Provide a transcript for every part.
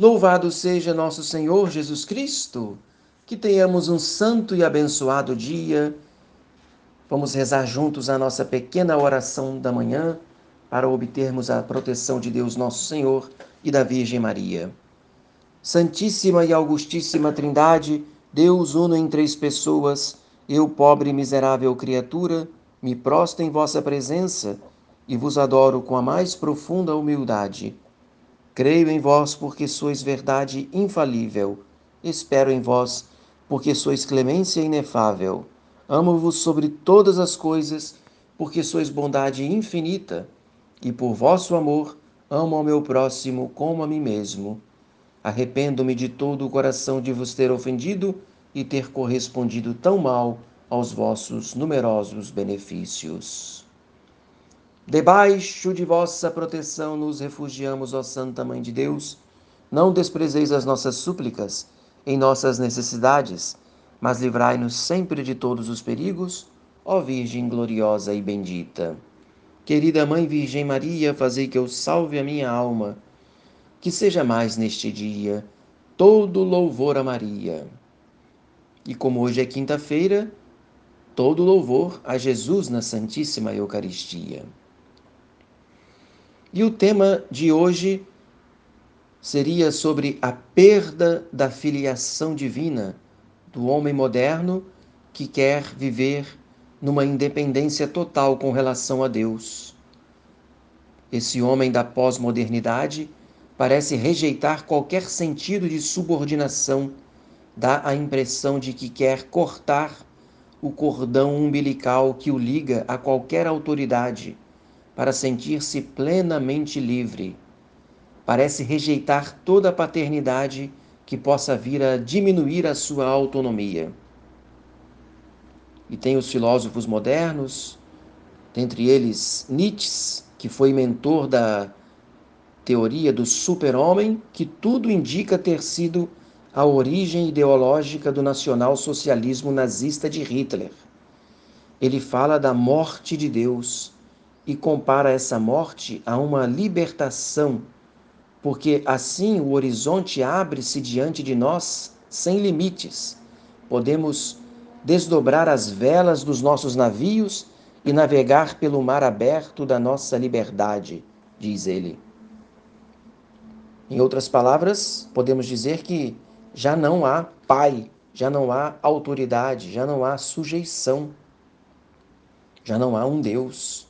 Louvado seja nosso Senhor Jesus Cristo. Que tenhamos um santo e abençoado dia. Vamos rezar juntos a nossa pequena oração da manhã para obtermos a proteção de Deus nosso Senhor e da Virgem Maria. Santíssima e Augustíssima Trindade, Deus uno em três pessoas, eu, pobre e miserável criatura, me prostro em vossa presença e vos adoro com a mais profunda humildade. Creio em vós porque sois verdade infalível. Espero em vós porque sois clemência inefável. Amo-vos sobre todas as coisas porque sois bondade infinita. E por vosso amor amo ao meu próximo como a mim mesmo. Arrependo-me de todo o coração de vos ter ofendido e ter correspondido tão mal aos vossos numerosos benefícios. Debaixo de vossa proteção nos refugiamos, ó Santa Mãe de Deus. Não desprezeis as nossas súplicas em nossas necessidades, mas livrai-nos sempre de todos os perigos, ó Virgem gloriosa e bendita. Querida Mãe Virgem Maria, fazei que eu salve a minha alma, que seja mais neste dia todo louvor a Maria. E como hoje é quinta-feira, todo louvor a Jesus na Santíssima Eucaristia. E o tema de hoje seria sobre a perda da filiação divina do homem moderno que quer viver numa independência total com relação a Deus. Esse homem da pós-modernidade parece rejeitar qualquer sentido de subordinação, dá a impressão de que quer cortar o cordão umbilical que o liga a qualquer autoridade para sentir-se plenamente livre. Parece rejeitar toda paternidade que possa vir a diminuir a sua autonomia. E tem os filósofos modernos, dentre eles Nietzsche, que foi mentor da teoria do super-homem, que tudo indica ter sido a origem ideológica do nacional-socialismo nazista de Hitler. Ele fala da morte de Deus e compara essa morte a uma libertação, porque assim o horizonte abre-se diante de nós sem limites. Podemos desdobrar as velas dos nossos navios e navegar pelo mar aberto da nossa liberdade, diz ele. Em outras palavras, podemos dizer que já não há pai, já não há autoridade, já não há sujeição, já não há um Deus.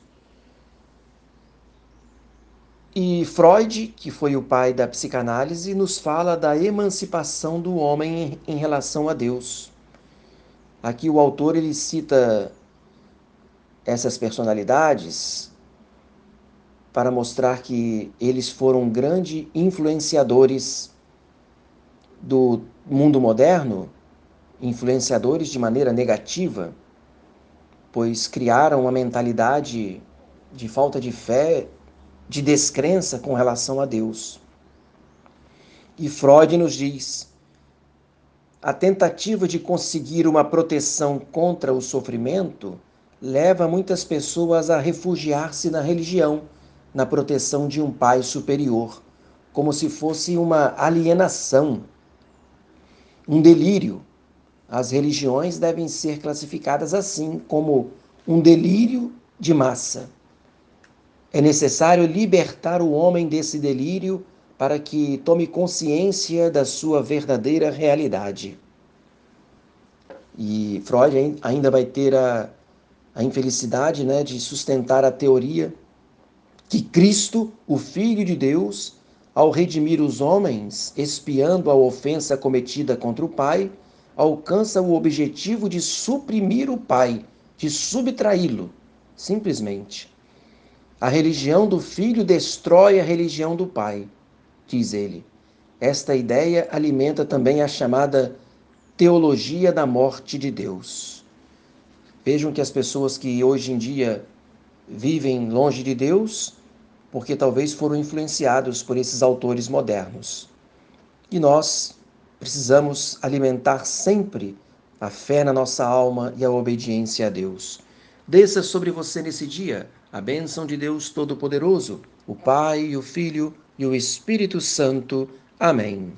E Freud, que foi o pai da psicanálise, nos fala da emancipação do homem em relação a Deus. Aqui o autor ele cita essas personalidades para mostrar que eles foram grandes influenciadores do mundo moderno, influenciadores de maneira negativa, pois criaram uma mentalidade de falta de fé de descrença com relação a Deus. E Freud nos diz: a tentativa de conseguir uma proteção contra o sofrimento leva muitas pessoas a refugiar-se na religião, na proteção de um pai superior, como se fosse uma alienação, um delírio. As religiões devem ser classificadas assim, como um delírio de massa. É necessário libertar o homem desse delírio para que tome consciência da sua verdadeira realidade. E Freud ainda vai ter a, a infelicidade né, de sustentar a teoria que Cristo, o Filho de Deus, ao redimir os homens, espiando a ofensa cometida contra o Pai, alcança o objetivo de suprimir o Pai, de subtraí-lo, simplesmente. A religião do filho destrói a religião do pai, diz ele. Esta ideia alimenta também a chamada teologia da morte de Deus. Vejam que as pessoas que hoje em dia vivem longe de Deus, porque talvez foram influenciados por esses autores modernos. E nós precisamos alimentar sempre a fé na nossa alma e a obediência a Deus. Desça sobre você nesse dia a bênção de Deus Todo-Poderoso, o Pai, o Filho e o Espírito Santo. Amém.